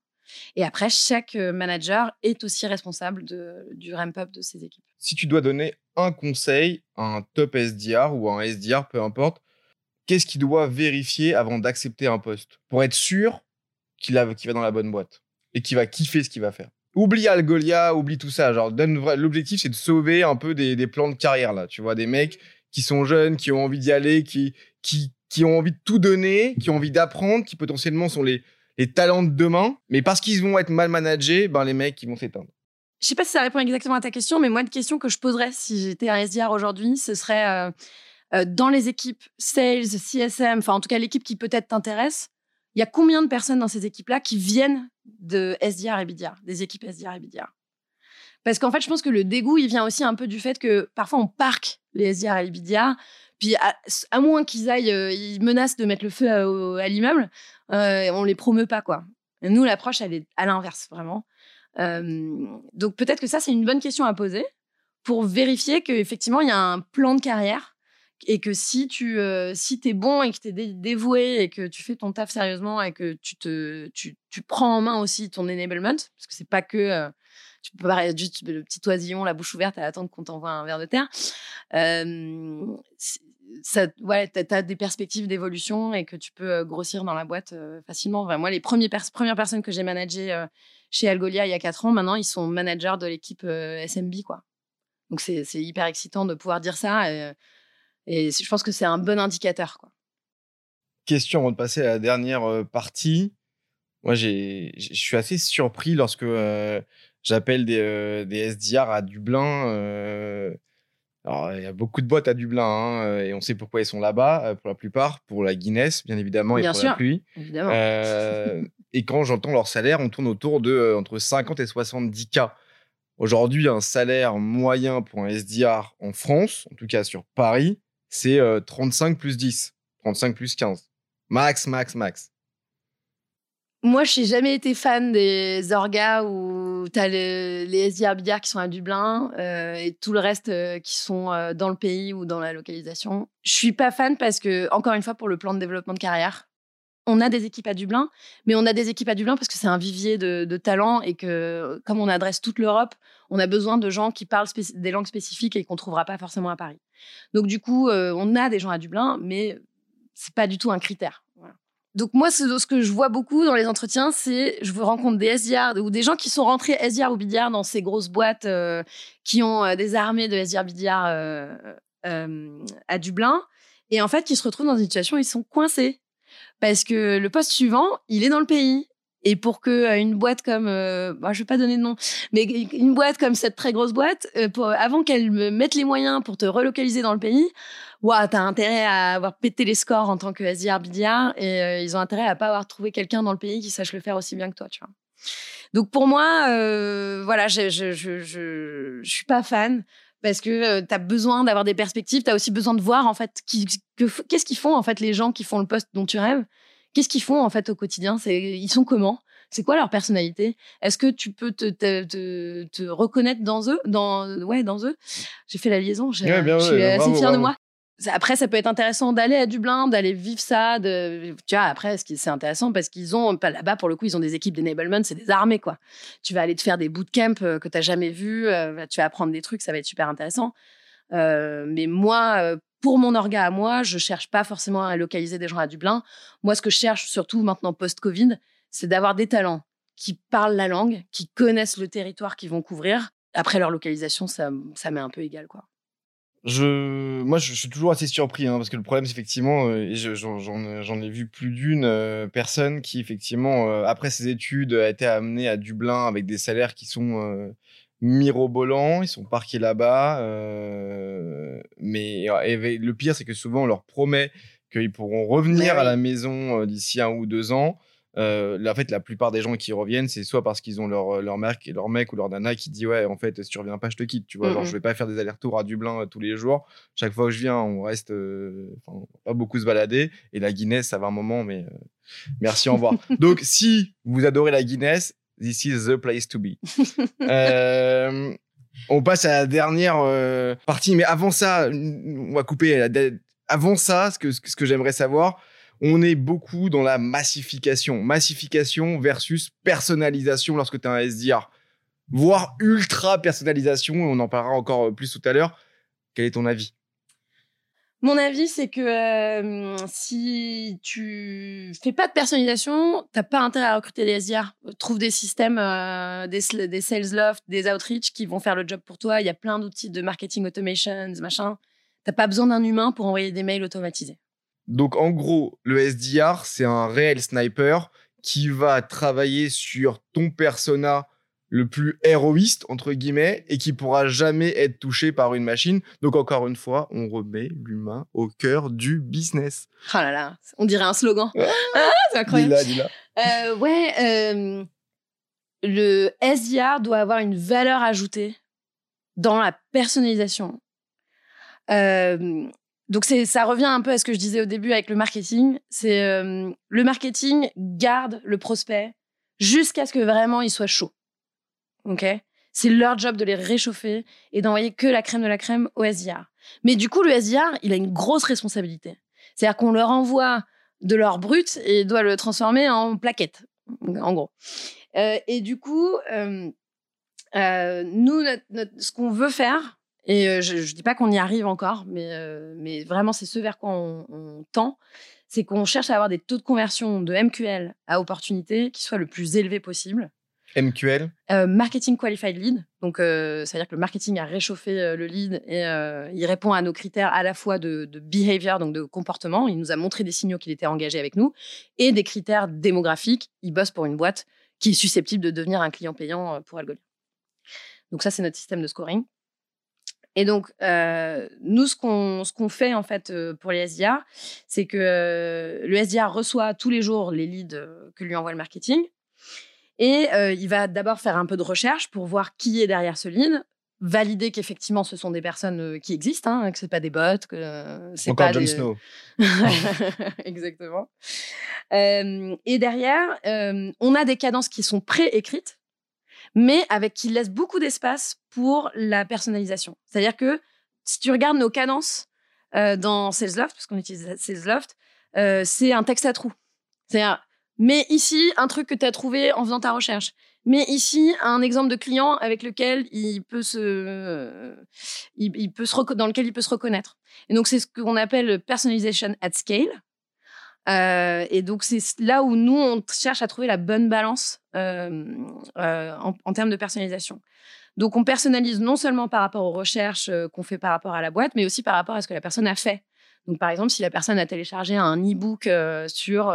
A: Et après, chaque manager est aussi responsable de, du ramp-up de ses équipes.
B: Si tu dois donner un conseil à un top SDR ou un SDR, peu importe, qu'est-ce qu'il doit vérifier avant d'accepter un poste pour être sûr qu'il va dans la bonne boîte et qu'il va kiffer ce qu'il va faire? Oublie Algolia, oublie tout ça. Genre, l'objectif, c'est de sauver un peu des, plans de carrière, là. Tu vois, des mecs qui sont jeunes, qui ont envie d'y aller, qui, qui, qui ont envie de tout donner, qui ont envie d'apprendre, qui potentiellement sont les, les talents de demain, mais parce qu'ils vont être mal managés, ben les mecs ils vont s'éteindre.
A: Je sais pas si ça répond exactement à ta question, mais moi une question que je poserais si j'étais un SDR aujourd'hui, ce serait euh, euh, dans les équipes sales, CSM, enfin en tout cas l'équipe qui peut-être t'intéresse, il y a combien de personnes dans ces équipes-là qui viennent de SDR et BDR, des équipes SDR et BDR Parce qu'en fait, je pense que le dégoût, il vient aussi un peu du fait que parfois on parque les SDR et les BDR puis à, moins qu'ils aillent, euh, ils menacent de mettre le feu à, l'immeuble, euh, on les promeut pas quoi. nous, l'approche, elle est à l'inverse vraiment. Euh, donc peut-être que ça, c'est une bonne question à poser pour vérifier qu'effectivement, il y a un plan de carrière et que si tu euh, si es bon et que tu es dévoué et que tu fais ton taf sérieusement et que tu te tu, tu prends en main aussi ton enablement parce que c'est pas que tu peux pas juste le petit oisillon la bouche ouverte à attendre qu'on t'envoie un verre de terre ça, ouais, tu as, des perspectives d'évolution et que tu peux euh, grossir dans la boîte euh, facilement. moi, les premiers premières personnes que j'ai managées euh, chez Algolia il y a 4 ans, maintenant, ils sont managers de l'équipe SMB. Quoi. Donc, c'est hyper excitant de pouvoir dire ça. Et je pense que c'est un bon indicateur. Quoi.
B: Question avant de passer à la dernière partie. Moi, je suis assez surpris lorsque j'appelle des, des, SDR à Dublin alors, il y a beaucoup de boîtes à Dublin hein, et on sait pourquoi ils sont là-bas euh, pour la plupart, pour la Guinness bien évidemment et pour la pluie. Euh, et quand j'entends leur salaire, on tourne autour de euh, entre 50 et 70 k. Aujourd'hui, un salaire moyen pour un SDR en France, en tout cas sur Paris, c'est 35 plus 10, 35 plus 15. Max, max, max.
A: Moi, je n'ai jamais été fan des orgas où tu as les SDR qui sont à Dublin euh, et tout le reste euh, qui sont euh, dans le pays ou dans la localisation. Je suis pas fan parce que, encore une fois, pour le plan de développement de carrière, on a des équipes à Dublin, mais on a des équipes à Dublin parce que c'est un vivier de, de talents et que, comme on adresse toute l'Europe, on a besoin de gens qui parlent des langues spécifiques et qu'on trouvera pas forcément à Paris. Donc, du coup, on a des gens à Dublin, mais c'est pas du tout un critère. Donc moi, ce, que je vois beaucoup dans les entretiens, c'est je rencontre des SDR ou des gens qui sont rentrés SDR ou BDR dans ces grosses boîtes euh, qui ont euh, des armées de SDR BDR euh, à Dublin et en fait qui se retrouvent dans une situation où ils sont coincés parce que le poste suivant, il est dans le pays et pour que une boîte comme, bah, je vais pas donner de nom, mais une boîte comme cette très grosse boîte, avant qu'elle me mette les moyens pour te relocaliser dans le pays, ouais, t'as intérêt à avoir pété les scores en tant que SDR et euh, ils ont intérêt à pas avoir trouvé quelqu'un dans le pays qui sache le faire aussi bien que toi. Donc pour moi, euh, voilà, je, je, suis pas fan parce que euh, tu as besoin d'avoir des perspectives, tu as aussi besoin de voir en fait qu'est-ce qu'ils font en fait les gens qui font le poste dont tu rêves. Qu'est-ce qu'ils font en fait au quotidien? C'est ils sont comment? C'est quoi leur personnalité? Est-ce que tu peux te, te, te, reconnaître dans eux dans, Ouais, dans eux? J'ai fait la liaison, je suis assez fière de moi après, ça peut être intéressant d'aller à Dublin, d'aller vivre ça. De, tu vois, après, c'est intéressant parce qu'ils ont, là-bas, pour le coup, ils ont des équipes d'enablement, c'est des armées, quoi. Tu vas aller te faire des bootcamps euh, que tu n'as jamais vus, euh, tu vas apprendre des trucs, ça va être super intéressant. Euh, mais moi, pour mon orga à moi, je cherche pas forcément à localiser des gens à Dublin. Moi, ce que je cherche, surtout maintenant post-Covid, c'est d'avoir des talents qui parlent la langue, qui connaissent le territoire qu'ils vont couvrir. Après, leur localisation, ça, ça m'est un peu égal, quoi.
B: Je, moi, je, suis toujours assez surpris, hein, parce que le problème, c'est effectivement, euh, j'en ai vu plus d'une euh, personne qui, effectivement, euh, après ses études, a été amenée à Dublin avec des salaires qui sont mirobolants, ils sont parqués là-bas. mais le pire, c'est que souvent, on leur promet qu'ils pourront revenir à la maison d'ici un ou deux ans. euh, en fait, la plupart des gens qui reviennent, c'est soit parce qu'ils ont leur, leur mec, leur mec ou leur nana qui dit ouais, en fait, si tu reviens pas, je te quitte. Tu vois, genre,
A: Mhm.
B: je vais pas faire des allers-retours à Dublin euh, tous les jours. Chaque fois que je viens, on reste, euh, enfin, on va pas beaucoup se balader. Et la Guinness, ça va un moment, mais euh, merci, au revoir. Donc, si vous adorez la Guinness, this is the place to be. Euh, on passe à la dernière euh, partie, mais avant ça, on va couper. la Avant ça, ce que, ce que j'aimerais savoir, on est beaucoup dans la massification. Massification versus personnalisation lorsque tu as un SDR. Voire ultra personnalisation, et on en parlera encore plus tout à l'heure. Quel est ton avis?
A: Mon avis, c'est que si tu fais pas de personnalisation, t'as pas intérêt à recruter des SDR. Trouve des systèmes, des, des sales loft, des outreach qui vont faire le job pour toi. Il y a plein d'outils de marketing automation, machin. T'as pas besoin d'un humain pour envoyer des mails automatisés.
B: Donc en gros, le SDR, c'est un réel sniper qui va travailler sur ton persona le plus héroïste, entre guillemets, et qui pourra jamais être touché par une machine. Donc encore une fois, on remet l'humain au cœur du business.
A: Oh là là, on dirait un slogan.
B: Ah,
A: Ah, c'est incroyable.
B: Dis-la.
A: Euh, ouais, euh, le SDR doit avoir une valeur ajoutée dans la personnalisation. Euh, donc c'est, ça revient un peu à ce que je disais au début avec le marketing. C'est euh, le marketing garde le prospect jusqu'à ce que vraiment il soit chaud. Ok, c'est leur job de les réchauffer et d'envoyer que la crème de la crème au SDR. Mais du coup, le SDR, il a une grosse responsabilité. C'est-à-dire qu'on leur envoie de l'or brut et doit le transformer en plaquette, en gros. Euh, et du coup, euh, euh, nous, ce qu'on veut faire, et je ne dis pas qu'on y arrive encore, mais, mais vraiment, c'est ce vers quoi on, on tend, c'est qu'on cherche à avoir des taux de conversion de MQL à opportunité qui soient le plus élevés possible.
B: MQL,
A: Euh, marketing qualified lead, donc euh, c'est-à-dire que le marketing a réchauffé euh, le lead et euh, il répond à nos critères à la fois de, behavior, donc de comportement. Il nous a montré des signaux qu'il était engagé avec nous et des critères démographiques. Il bosse pour une boîte qui est susceptible de devenir un client payant pour Algolia. Donc ça, c'est notre système de scoring. Et donc, nous, ce qu'on qu'on fait en fait pour les SDR, c'est que le SDR reçoit tous les jours les leads que lui envoie le marketing. Et euh, il va d'abord faire un peu de recherche pour voir qui est derrière ce lead, valider qu'effectivement ce sont des personnes euh, qui existent, hein, que c'est pas des bots, que c'est
B: encore
A: pas
B: Jon
A: des...
B: Snow.
A: Exactement. Euh, et derrière, euh, on a des cadences qui sont préécrites, mais avec qui laissent beaucoup d'espace pour la personnalisation. C'est-à-dire que si tu regardes nos cadences euh, dans SalesLoft, parce qu'on utilise SalesLoft, c'est un texte à trous. C'est-à-dire, mais ici, un truc que tu as trouvé en faisant ta recherche. Mais ici, un exemple de client avec lequel il peut se, euh, il, peut se dans lequel il peut se reconnaître. Et donc, c'est ce qu'on appelle personalization at scale. Euh, et donc, c'est là où nous, on cherche à trouver la bonne balance euh, en, en termes de personnalisation. Donc, on personnalise non seulement par rapport aux recherches qu'on fait par rapport à la boîte, mais aussi par rapport à ce que la personne a fait. Donc, par exemple, si la personne a téléchargé un e-book sur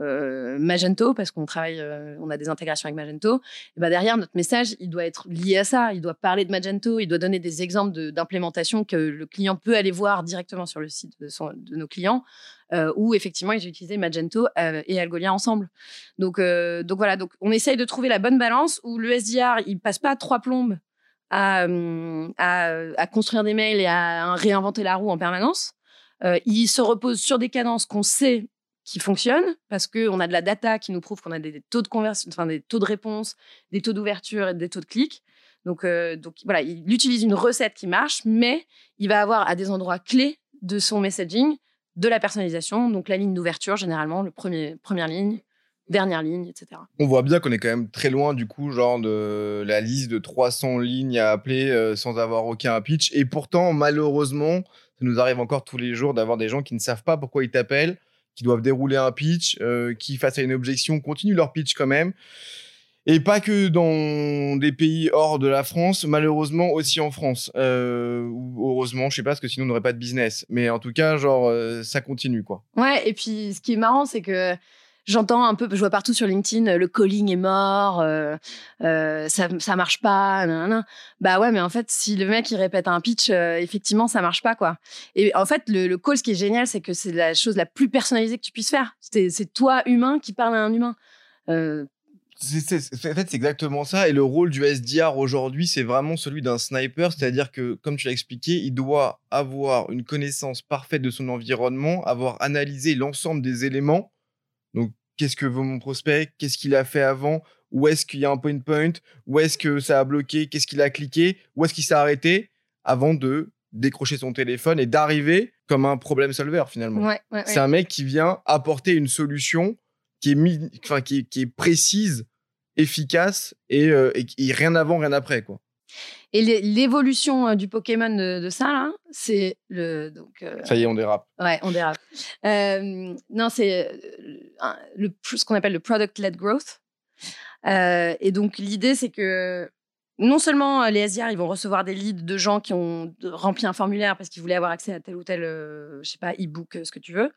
A: euh, Magento, parce qu'on travaille, euh, on a des intégrations avec Magento, et ben derrière, notre message, il doit être lié à ça. Il doit parler de Magento, il doit donner des exemples d'implémentation que le client peut aller voir directement sur le site de, nos clients, euh, où effectivement, ils utilisé Magento et Algolia ensemble. Donc, donc voilà, donc on essaye de trouver la bonne balance où le SDR, il passe pas trois plombes à, construire des mails et à réinventer la roue en permanence. Il se repose sur des cadences qu'on sait qui fonctionnent parce qu'on a de la data qui nous prouve qu'on a des taux de conversion, enfin des taux de réponse, des taux d'ouverture et des taux de clic. Donc, euh, donc voilà, il utilise une recette qui marche, mais il va avoir à des endroits clés de son messaging de la personnalisation, donc la ligne d'ouverture généralement, le premier première ligne, dernière ligne, etc.
B: On voit bien qu'on est quand même très loin du coup, genre de la liste de 300 lignes à appeler euh, sans avoir aucun pitch. Et pourtant, malheureusement, ça nous arrive encore tous les jours d'avoir des gens qui ne savent pas pourquoi ils t'appellent, qui doivent dérouler un pitch, euh, qui face à une objection continuent leur pitch quand même. Et pas que dans des pays hors de la France, malheureusement aussi en France. Euh, heureusement, je sais pas, parce que sinon on n'aurait pas de business. Mais en tout cas, genre, euh, ça continue quoi.
A: Ouais, et puis ce qui est marrant, c'est que j'entends un peu, je vois partout sur LinkedIn, le calling est mort, euh, euh, ça, ça marche pas, nanana. bah ouais, mais en fait, si le mec il répète un pitch, euh, effectivement, ça marche pas quoi. Et en fait, le, call, ce qui est génial, c'est que c'est la chose la plus personnalisée que tu puisses faire. C'est toi humain qui parle à un humain. Euh,
B: en fait, c'est exactement ça. Et le rôle du SDR aujourd'hui, c'est vraiment celui d'un sniper. C'est-à-dire que, comme tu l'as expliqué, il doit avoir une connaissance parfaite de son environnement, avoir analysé l'ensemble des éléments. Donc, qu'est-ce que veut mon prospect Qu'est-ce qu'il a fait avant Où est-ce qu'il y a un point point Où est-ce que ça a bloqué Qu'est-ce qu'il a cliqué Où est-ce qu'il s'est arrêté Avant de décrocher son téléphone et d'arriver comme un problème solver finalement.
A: ouais, ouais, ouais.
B: C'est un mec qui vient apporter une solution qui est, mi- qui est, qui est précise, efficace et, euh, et, et rien avant, rien après. Quoi.
A: Et l'é- l'évolution euh, du Pokémon de, de ça là, c'est le donc. euh,
B: Ça y est, on dérape.
A: Ouais, on dérape. Euh, non, c'est le, ce qu'on appelle le product-led growth. Euh, et donc, l'idée, c'est que non seulement les SDR, ils vont recevoir des leads de gens qui ont rempli un formulaire parce qu'ils voulaient avoir accès à tel ou tel, je sais pas, e-book, ce que tu veux,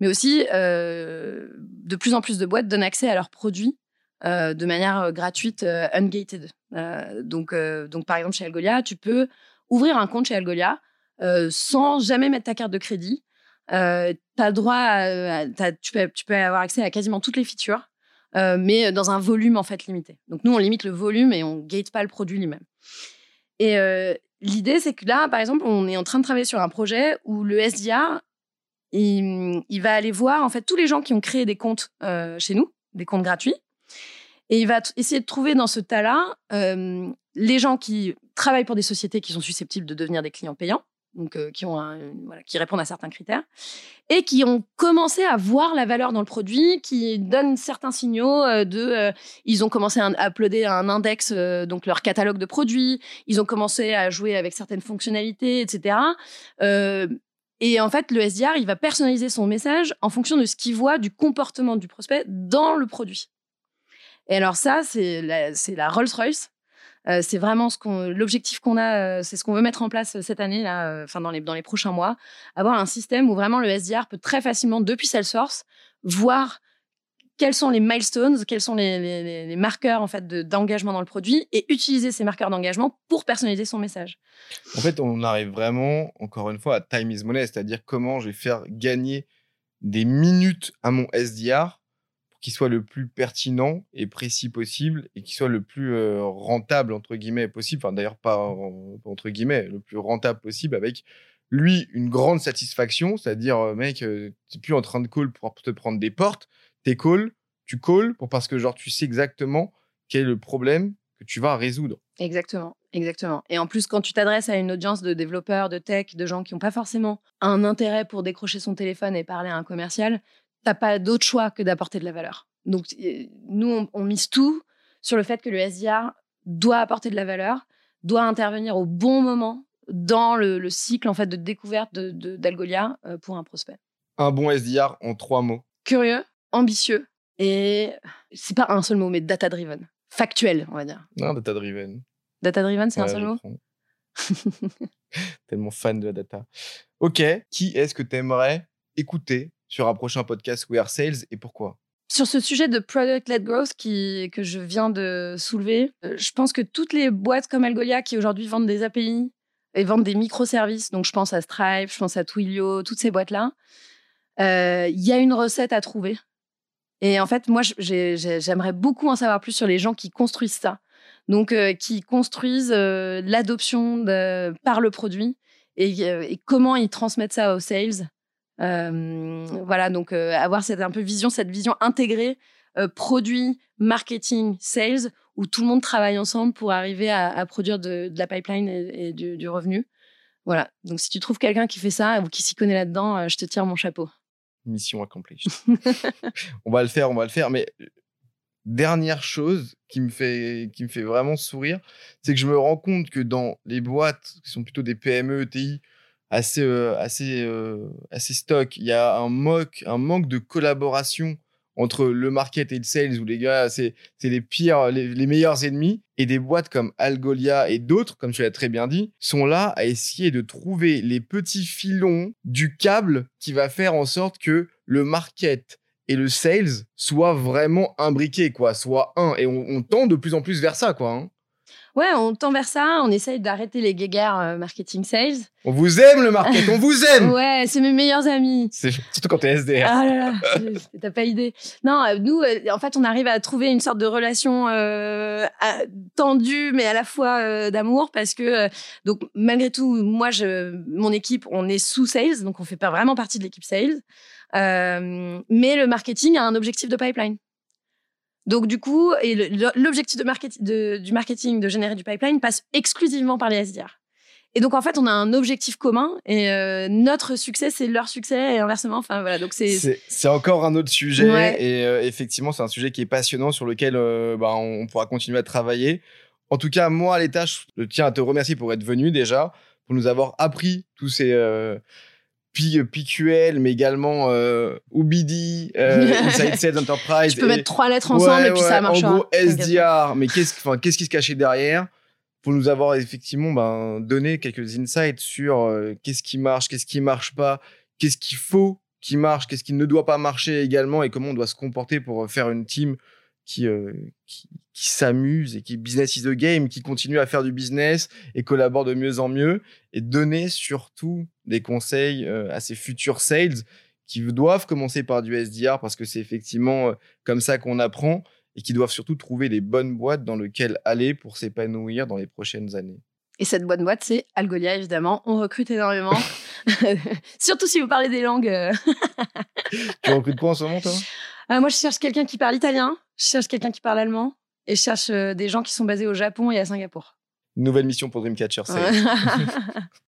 A: mais aussi de plus en plus de boîtes donnent accès à leurs produits euh, de manière euh, gratuite, euh, ungated. Euh, donc, donc, par exemple, chez Algolia, tu peux ouvrir un compte chez Algolia sans jamais mettre ta carte de crédit. T'as droit à, tu, peux, tu peux avoir accès à quasiment toutes les features, mais dans un volume en fait limité. Donc nous, on limite le volume et on gate pas le produit lui-même. Et l'idée, c'est que là, par exemple, on est en train de travailler sur un projet où le SDR, il, va aller voir en fait tous les gens qui ont créé des comptes chez nous, des comptes gratuits, et il va essayer de trouver dans ce tas-là euh, les gens qui travaillent pour des sociétés qui sont susceptibles de devenir des clients payants donc euh, qui répondent à certains critères et qui ont commencé à voir la valeur dans le produit, qui donnent certains signaux euh, de, ils ont commencé à, uploader un index, donc leur catalogue de produits, ils ont commencé à jouer avec certaines fonctionnalités, etc. Et en fait, le SDR, il va personnaliser son message en fonction de ce qu'il voit du comportement du prospect dans le produit. Et alors ça, c'est la, Rolls-Royce. Euh, c'est vraiment l'objectif qu'on a, euh, c'est ce qu'on veut mettre en place cette année, là, euh, enfin dans les, prochains mois, avoir un système où vraiment le SDR peut très facilement, depuis Salesforce, voir quels sont les milestones, quels sont les, marqueurs en fait de- d'engagement dans le produit et utiliser ces marqueurs d'engagement pour personnaliser son message.
B: En fait, on arrive vraiment, encore une fois, à time is money, c'est-à-dire comment je vais faire gagner des minutes à mon SDR qu'il soit le plus pertinent et précis possible et qu'il soit le plus euh, rentable, entre guillemets, possible. Enfin, d'ailleurs, pas en- entre guillemets, le plus rentable possible avec lui une grande satisfaction, c'est-à-dire, euh, mec, tu n'es plus en train de call pour te prendre des portes, t'es call, tu call pour parce que genre tu sais exactement quel est le problème que tu vas résoudre.
A: Exactement, exactement. Et en plus, quand tu t'adresses à une audience de développeurs, de tech, de gens qui n'ont pas forcément un intérêt pour décrocher son téléphone et parler à un commercial, t'as pas d'autre choix que d'apporter de la valeur. Donc, euh, nous, on, on mise tout sur le fait que le SDR doit apporter de la valeur, doit intervenir au bon moment dans le, le cycle en fait de découverte de- de- d'Algolia euh, pour un prospect.
B: Un bon SDR en trois mots.
A: Curieux, ambitieux et c'est pas un seul mot, mais data driven, factuel, on va dire.
B: Non, data driven.
A: Data driven, c'est un seul mot?
B: Tellement fan de la data. Ok, qui est-ce que tu aimerais écouter sur un prochain podcast We Are Sales et pourquoi?
A: Sur ce sujet de product-led growth que je viens de soulever, euh, je pense que toutes les boîtes comme Algolia qui aujourd'hui vendent des API et vendent des microservices, donc je pense à Stripe, je pense à Twilio, toutes ces boîtes-là, euh, il y a une recette à trouver. Et en fait, moi, j'ai- j'ai- j'aimerais beaucoup en savoir plus sur les gens qui construisent ça. Donc, euh, qui construisent euh, l'adoption par le produit et, euh, et comment ils transmettent ça aux sales. Euh, voilà, donc euh, avoir cette un peu vision, cette vision intégrée euh, produit, marketing, sales, où tout le monde travaille ensemble pour arriver à, produire de, la pipeline et, du, revenu. Voilà. Donc si tu trouves quelqu'un qui fait ça ou qui s'y connaît là-dedans, je te tire mon chapeau.
B: Mission accomplie. on va le faire, on va le faire. Mais dernière chose qui me fait, qui me fait vraiment sourire, c'est que je me rends compte que dans les boîtes qui sont plutôt des PME, ETI, assez, euh, assez, euh, assez stock, il y a un, moque, un manque de collaboration entre le market et le sales où les gars, c'est les pires, les, meilleurs ennemis. Et des boîtes comme Algolia et d'autres, comme tu l'as très bien dit, sont là à essayer de trouver les petits filons du câble qui va faire en sorte que le market et le sales soient vraiment imbriqués, quoi, soit un. Et on, on tend de plus en plus vers ça, quoi. hein.
A: Ouais, on tend vers ça. On essaye d'arrêter les guéguerres euh, marketing sales.
B: On vous aime, le market, on vous aime
A: Ouais, c'est mes meilleurs amis.
B: Surtout quand t'es SDR.
A: Ah là là, t'as pas idée. Non, euh, nous, euh, en fait, on arrive à trouver une sorte de relation euh, à- tendue, mais à la fois d'amour, parce que donc malgré tout, moi, je, mon équipe, on est sous sales, donc on fait pas vraiment partie de l'équipe sales, Euh, mais le marketing a un objectif de pipeline. Donc du coup, l'objectif de market- de- du marketing de générer du pipeline passe exclusivement par les SDR. Et donc en fait, on a un objectif commun et euh, notre succès, c'est leur succès et inversement. Enfin voilà, donc c'est
B: C'est c'est encore un autre sujet
A: Ouais.
B: et euh, effectivement c'est un sujet qui est passionnant sur lequel euh, bah, on pourra continuer à travailler. En tout cas moi à l'état je tiens à te remercier pour être venu déjà, pour nous avoir appris tous ces euh, P- PQL mais également euh, OBD, euh, Inside Sales Enterprise.
A: Je peux
B: et-
A: mettre trois lettres ensemble
B: Ouais,
A: et puis
B: ouais,
A: ça marchera.
B: En gros SDR, mais qu'est-ce qu'est-ce qui se cachait derrière? Pour nous avoir effectivement ben, donné quelques insights sur euh, qu'est-ce qui marche, qu'est-ce qui marche pas, qu'est-ce qu'il faut qui marche, qu'est-ce qui ne doit pas marcher également et comment on doit se comporter pour euh, faire une team qui, euh, qui, qui s'amuse et qui business is the game, qui continue à faire du business et collabore de mieux en mieux et donner surtout des conseils euh, à ces futurs sales qui doivent commencer par du SDR parce que c'est effectivement euh, comme ça qu'on apprend et qui doivent surtout trouver les bonnes boîtes dans lesquelles aller pour s'épanouir dans les prochaines années.
A: Et cette bonne boîte, c'est Algolia, évidemment. On recrute énormément. Surtout si vous parlez des langues. euh.
B: tu recrutes quoi en ce moment, toi?
A: Euh, moi, je cherche quelqu'un qui parle italien, je cherche quelqu'un qui parle allemand et je cherche euh, des gens qui sont basés au Japon et à Singapour.
B: Nouvelle mission pour Dreamcatcher.
A: Ouais.